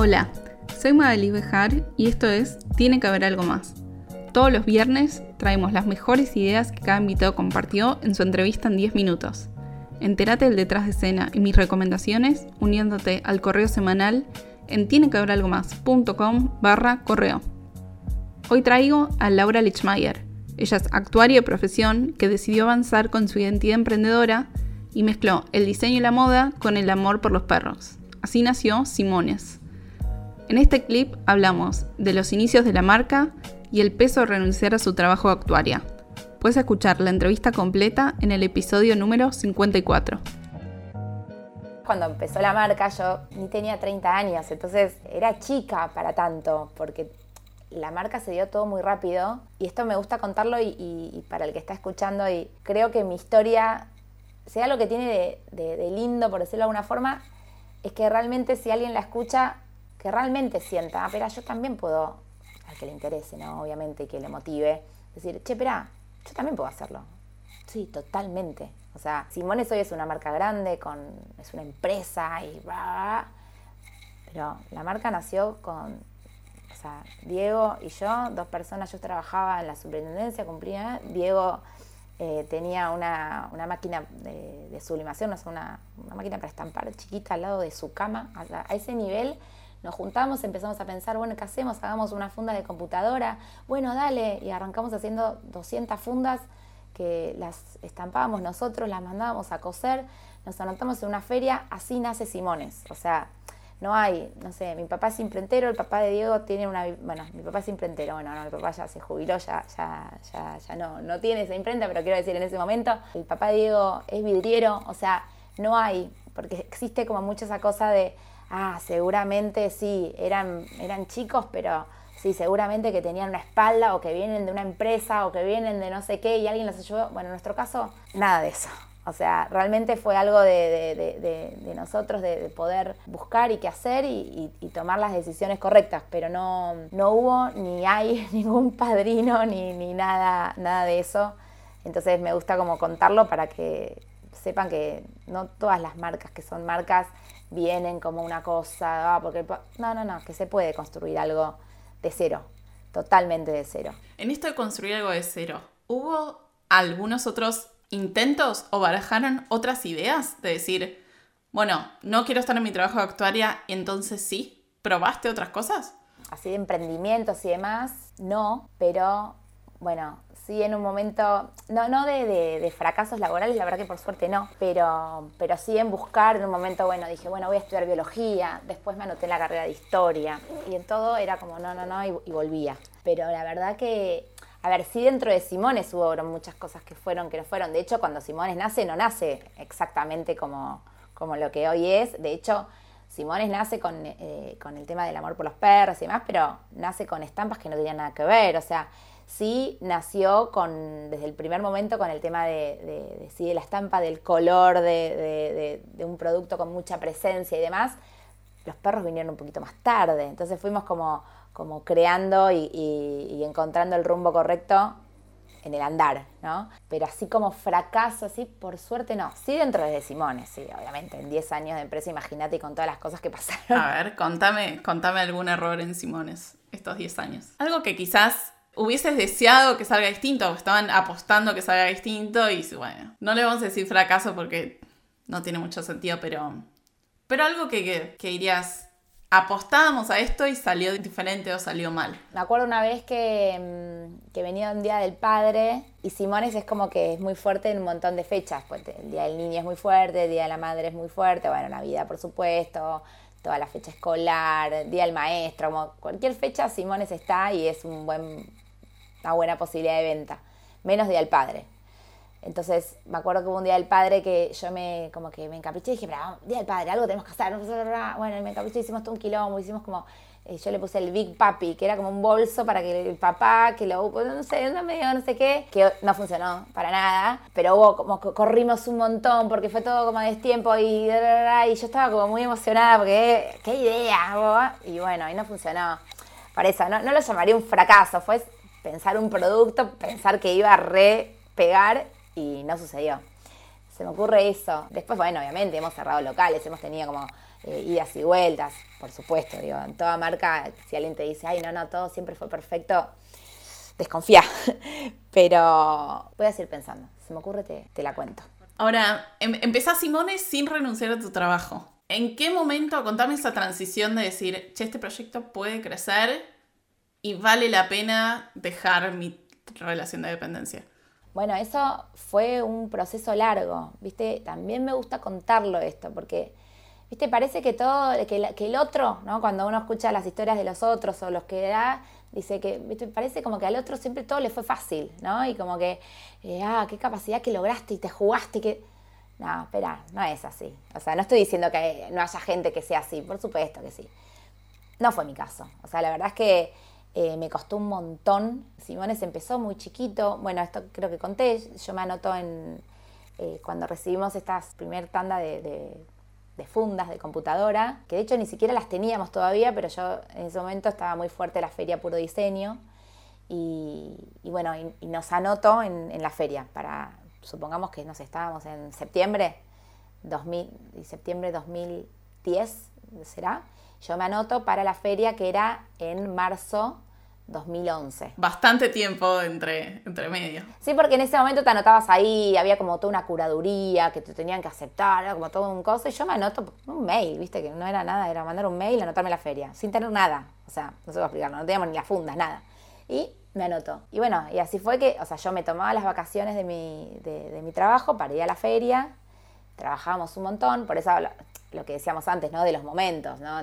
Hola, soy Madeline Bejar y esto es Tiene que haber algo más. Todos los viernes traemos las mejores ideas que cada invitado compartió en su entrevista en 10 minutos. Entérate del detrás de escena y mis recomendaciones uniéndote al correo semanal en tienequehaberalgomás.com barra correo. Hoy traigo a Laura Lichmayer. Ella es actuaria de profesión que decidió avanzar con su identidad emprendedora y mezcló el diseño y la moda con el amor por los perros. Así nació Simones. En este clip hablamos de los inicios de la marca y el peso de renunciar a su trabajo de actuaria. Puedes escuchar la entrevista completa en el episodio número 54. Cuando empezó la marca yo ni tenía 30 años, entonces era chica para tanto, porque la marca se dio todo muy rápido y esto me gusta contarlo y, para el que está escuchando y creo que mi historia, sea lo que tiene de, lindo, por decirlo de alguna forma, es que realmente si alguien la escucha, que realmente sienta, ah, pero yo también puedo, al que le interese, ¿no? Obviamente, que le motive, decir, che, espera, yo también puedo hacerlo. Sí, totalmente. O sea, Simones hoy es una marca grande, con, es una empresa y va. Pero la marca nació con, o sea, Diego y yo, dos personas, yo trabajaba en la superintendencia, cumplía, Diego eh, tenía una, máquina de, sublimación, o sea, una, máquina para estampar chiquita al lado de su cama. A, ese nivel nos juntamos, empezamos a pensar, bueno, ¿qué hacemos? Hagamos una funda de computadora. Bueno, dale. Y arrancamos haciendo 200 fundas que las estampábamos nosotros, las mandábamos a coser, nos anotamos en una feria, así nace Simones. O sea, no hay, no sé, mi papá es imprentero, el papá de Diego tiene una, bueno, mi papá es imprentero, bueno, no, mi papá ya se jubiló, ya, ya, ya, ya no, no tiene esa imprenta, pero quiero decir, en ese momento, el papá de Diego es vidriero, o sea, no hay, porque existe como mucha esa cosa de, ah, seguramente sí, eran, eran chicos, pero sí, seguramente que tenían una espalda o que vienen de una empresa o que vienen de no sé qué y alguien los ayudó. Bueno, en nuestro caso, nada de eso. O sea, realmente fue algo de, nosotros de, poder buscar y qué hacer y, tomar las decisiones correctas, pero no, no hubo ni hay ningún padrino ni, ni nada, nada de eso. Entonces me gusta como contarlo para que sepan que no todas las marcas que son marcas vienen como una cosa, ah, porque no, no, no, que se puede construir algo de cero, totalmente de cero. En esto de construir algo de cero, ¿hubo algunos otros intentos o barajaron otras ideas de decir, bueno, no quiero estar en mi trabajo de actuaria, entonces sí, ¿probaste otras cosas? Así de emprendimientos y demás, no, pero bueno, sí en un momento, no, no de, fracasos laborales, la verdad que por suerte no, pero, pero sí en buscar, en un momento, bueno, dije, bueno, voy a estudiar biología, después me anoté en la carrera de historia, y en todo era como, no, no, no, y, y volvía. Pero la verdad que a ver, sí dentro de Simones hubo muchas cosas que fueron, que no fueron. De hecho, cuando Simones nace, no nace exactamente como, como lo que hoy es. De hecho, Simones nace con, eh, con, el tema del amor por los perros y demás, pero nace con estampas que no tenían nada que ver. O sea, sí nació con, desde el primer momento con el tema de, de, la estampa, del color, de, un producto con mucha presencia y demás. Los perros vinieron un poquito más tarde. Entonces fuimos como como creando y, encontrando el rumbo correcto en el andar, ¿no? Pero así como fracaso, así, por suerte no. Sí dentro de Simone, sí, obviamente. En 10 años de empresa, imagínate, con todas las cosas que pasaron. A ver, contame, contame algún error en Simones estos 10 años. Algo que quizás hubieses deseado que salga distinto, o estaban apostando que salga distinto, y bueno, no le vamos a decir fracaso porque no tiene mucho sentido, pero, pero algo que, que, dirías, apostábamos a esto y salió diferente o salió mal. Me acuerdo una vez que, mm, que, venía un día del padre y Simones es como que es muy fuerte en un montón de fechas. Pues el día del niño es muy fuerte, el día de la madre es muy fuerte, bueno, Navidad por supuesto, toda la fecha escolar, día del maestro, como cualquier fecha Simones está y es un buen, una buena posibilidad de venta. Menos día del padre. Entonces, me acuerdo que hubo un día del padre que yo me, como que me encapriché y dije, pero día del padre, algo tenemos que hacer. Bueno, me encapriché, hicimos todo un quilombo, hicimos como, eh, yo le puse el Big Papi, que era como un bolso para que el papá, que lo, no sé, no medio, no sé qué, que no funcionó para nada, pero hubo como, corrimos un montón porque fue todo como destiempo y, y yo estaba como muy emocionada porque, qué idea, y bueno, y no funcionó. Para eso, no, no lo llamaría un fracaso, fue pensar un producto, pensar que iba a re pegar y no sucedió. se me ocurre eso. Después, bueno, obviamente hemos cerrado locales, hemos tenido como eh, idas y vueltas, por supuesto, digo, en toda marca, si alguien te dice, ay, no, no, todo siempre fue perfecto, desconfía. Pero voy a seguir pensando, si me ocurre te, te la cuento. Ahora, em empezás Simone sin renunciar a tu trabajo. ¿En qué momento, contame esa transición de decir, che, este proyecto puede crecer y vale la pena dejar mi relación de dependencia? Bueno, eso fue un proceso largo, ¿viste? También me gusta contarlo esto, porque, ¿viste? Parece que todo, que, que el otro, ¿no? Cuando uno escucha las historias de los otros o los que da, dice que, ¿viste? Parece como que al otro siempre todo le fue fácil, ¿no? Y como que, eh, ah, qué capacidad que lograste y te jugaste, que... No, espera, no es así. O sea, no estoy diciendo que no haya gente que sea así, por supuesto que sí. No fue mi caso. O sea, la verdad es que eh, me costó un montón. Simones empezó muy chiquito. Bueno, esto creo que conté. Yo me anoto en eh, cuando recibimos esta primer tanda de, fundas de computadora, que de hecho ni siquiera las teníamos todavía, pero yo en ese momento estaba muy fuerte la feria Puro Diseño. Y, bueno, y, nos anoto en, en, la feria para, supongamos que nos estábamos en septiembre, 2000, septiembre 2010, ¿será? Yo me anoto para la feria que era en marzo 2011. Bastante tiempo entre, entre medio. Sí, porque en ese momento te anotabas ahí, había como toda una curaduría que te tenían que aceptar, era como todo un coso, y yo me anoto un mail, viste, que no era nada, era mandar un mail, anotarme la feria, sin tener nada. O sea, no sé cómo explicarlo, no teníamos ni las fundas, nada. Y me anotó. Y bueno, y así fue que, o sea, yo me tomaba las vacaciones de mi, de, mi trabajo para ir a la feria, trabajábamos un montón, por eso lo, que decíamos antes, ¿no? De los momentos, ¿no?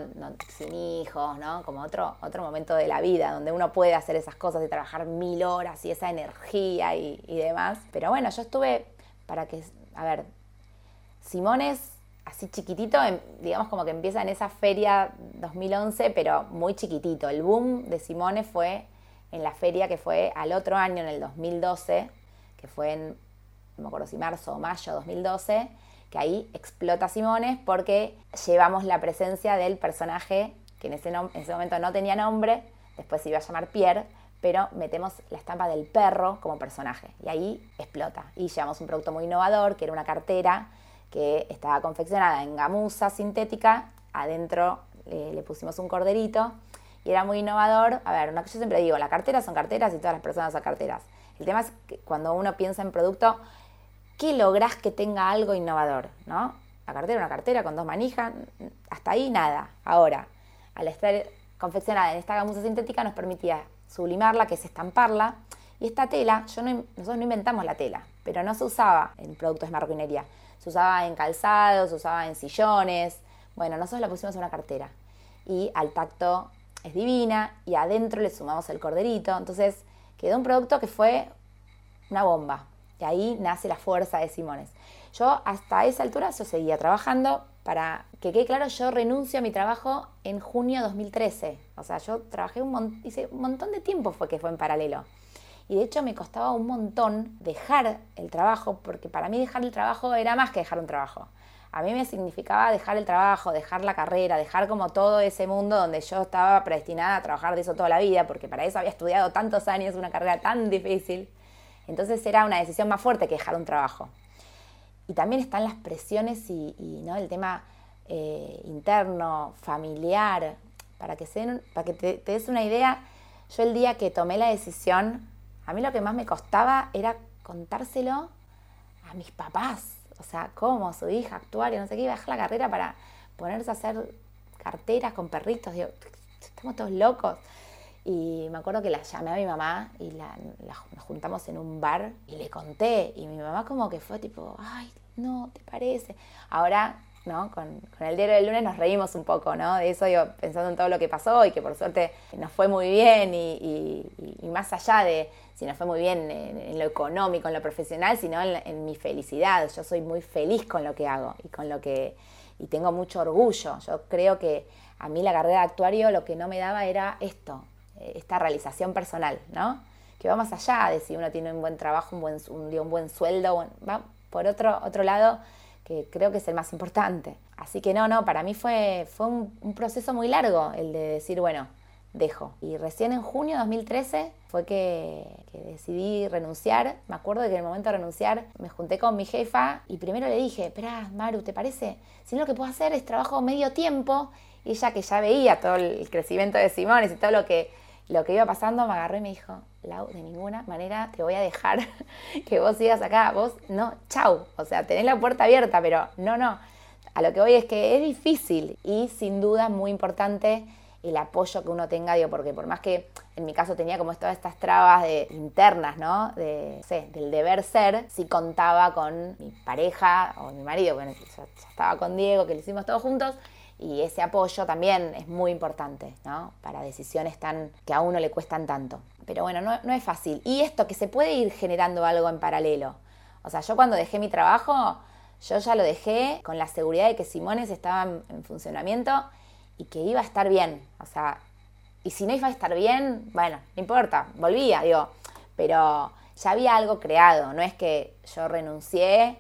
Sin hijos, ¿no? Como otro, otro momento de la vida, donde uno puede hacer esas cosas y trabajar mil horas y esa energía y, demás. Pero bueno, yo estuve, para que, a ver, Simones así chiquitito, em, digamos como que empieza en esa feria 2011, pero muy chiquitito. El boom de Simone fue en la feria que fue al otro año, en el 2012, que fue en, no me acuerdo si marzo o mayo 2012, que ahí explota Simones porque llevamos la presencia del personaje que en ese, en ese momento no tenía nombre, después se iba a llamar Pierre, pero metemos la estampa del perro como personaje y ahí explota. Y llevamos un producto muy innovador, que era una cartera que estaba confeccionada en gamuza sintética, adentro le pusimos un corderito y era muy innovador. A ver, una que yo siempre digo, las carteras son carteras y todas las personas son carteras. El tema es que cuando uno piensa en producto, ¿qué lográs que tenga algo innovador? ¿no? La cartera, una cartera con dos manijas, hasta ahí nada. Ahora, al estar confeccionada en esta gamuza sintética nos permitía sublimarla, que es estamparla. Y esta tela, yo nosotros no inventamos la tela, pero no se usaba en productos de marroquinería. Se usaba en calzados, se usaba en sillones. Bueno, nosotros la pusimos en una cartera. Y al tacto es divina y adentro le sumamos el corderito. Entonces quedó un producto que fue una bomba. Y ahí nace la fuerza de Simones. Yo hasta esa altura yo seguía trabajando. Para que quede claro, yo renuncio a mi trabajo en junio de 2013. O sea, yo trabajé un, hice montón de tiempo fue que fue en paralelo. Y de hecho me costaba un montón dejar el trabajo, porque para mí dejar el trabajo era más que dejar un trabajo a mí me significaba dejar el trabajo, dejar la carrera, dejar como todo ese mundo donde yo estaba predestinada a trabajar de eso toda la vida, porque para eso había estudiado tantos años, una carrera tan difícil. Entonces era una decisión más fuerte que dejar un trabajo. Y también están las presiones y, ¿no? el tema eh, interno, familiar, para que, se, para que te, des una idea, yo el día que tomé la decisión, a mí lo que más me costaba era contárselo a mis papás o sea, cómo su hija actuar y no sé qué, iba a dejar la carrera para ponerse a hacer carteras con perritos. Digo, estamos todos locos. Y me acuerdo que la llamé a mi mamá y la, nos juntamos en un bar y le conté. Y mi mamá como que fue tipo, ay, no, ¿te parece? Ahora, ¿no? Con, el diario del lunes nos reímos un poco, ¿no? De eso, yo pensando en todo lo que pasó y que por suerte nos fue muy bien y más allá de, si no fue muy bien en, lo económico, en lo profesional, sino en, mi felicidad. Yo soy muy feliz con lo que hago y con lo que y tengo mucho orgullo. Yo creo que a mí la carrera de actuario lo que no me daba era esto, esta realización personal, ¿no? Que va más allá de si uno tiene un buen trabajo, un buen, un, buen sueldo, va por otro, otro lado que creo que es el más importante. Así que no, no, para mí fue, fue un, un proceso muy largo el de decir, bueno, dejo. Y recién en junio de 2013 fue que, decidí renunciar. Me acuerdo que en el momento de renunciar me junté con mi jefa y primero le dije, espera, Maru, ¿te parece? Si no, lo que puedo hacer es trabajo medio tiempo. Y ella que ya veía todo el crecimiento de Simones y todo lo que, lo que iba pasando, me agarró y me dijo, Lau, de ninguna manera te voy a dejar que vos sigas acá. Vos, no, chau. O sea, tenés la puerta abierta, pero no, no. A lo que voy es que es difícil y sin duda muy importante el apoyo que uno tenga, digo, porque por más que en mi caso tenía como todas estas trabas internas, ¿no? De, sé, del deber ser, si contaba con mi pareja o mi marido, bueno, ya, estaba con Diego, que lo hicimos todos juntos, y ese apoyo también es muy importante, ¿no? Para decisiones tan, que a uno le cuestan tanto. Pero bueno, no, no es fácil. Y esto, que se puede ir generando algo en paralelo. O sea, yo cuando dejé mi trabajo, yo ya lo dejé con la seguridad de que Simones estaba en funcionamiento y que iba a estar bien. O sea, y si no iba a estar bien, bueno, no importa, volvía, digo, pero ya había algo creado, no es que yo renuncié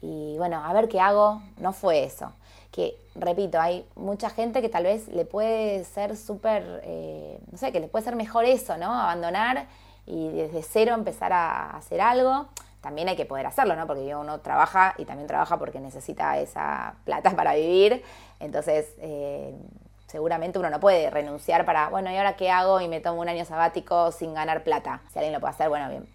y bueno, a ver qué hago, no fue eso. Que, repito, hay mucha gente que tal vez le puede ser súper, eh, no sé, que le puede ser mejor eso, ¿no? Abandonar y desde cero empezar a hacer algo. También hay que poder hacerlo, ¿no? Porque uno trabaja y también trabaja porque necesita esa plata para vivir. Entonces, eh, seguramente uno no puede renunciar para, bueno, ¿y ahora qué hago? Y me tomo un año sabático sin ganar plata. Si alguien lo puede hacer, bueno, bien,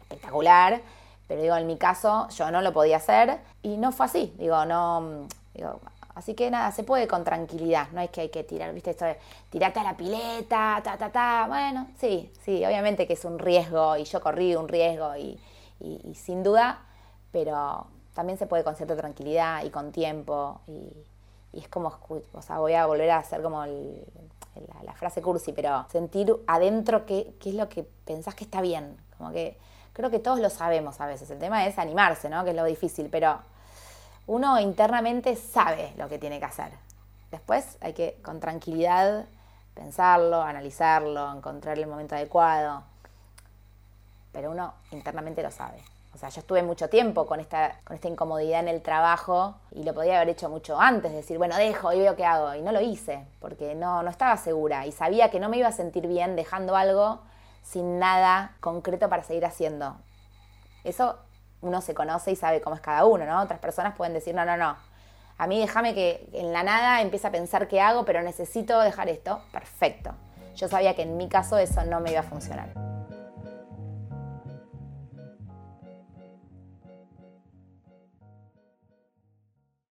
espectacular. Pero digo, en mi caso, yo no lo podía hacer y no fue así. Digo, no. Digo, así que nada, se puede con tranquilidad. No es que hay que tirar, ¿viste? Esto de tirarte a la pileta, ta, ta, ta. Bueno, sí, sí, obviamente que es un riesgo y yo corrí un riesgo y, y sin duda, pero también se puede con cierta tranquilidad y con tiempo y es como, o sea, voy a volver a hacer como la, frase cursi, pero sentir adentro qué, qué, es lo que pensás que está bien. Como que creo que todos lo sabemos a veces. El tema es animarse, ¿no? Que es lo difícil, pero uno internamente sabe lo que tiene que hacer. Después hay que, con tranquilidad, pensarlo, analizarlo, encontrar el momento adecuado. Pero uno internamente lo sabe. O sea, yo estuve mucho tiempo con esta, con esta incomodidad en el trabajo y lo podía haber hecho mucho antes, decir, bueno, dejo y veo qué hago. Y no lo hice, porque no, no estaba segura y sabía que no me iba a sentir bien dejando algo sin nada concreto para seguir haciendo. Eso uno se conoce y sabe cómo es cada uno, ¿no? Otras personas pueden decir, no, no, no. A mí déjame que en la nada empiece a pensar qué hago, pero necesito dejar esto. Perfecto. Yo sabía que en mi caso eso no me iba a funcionar.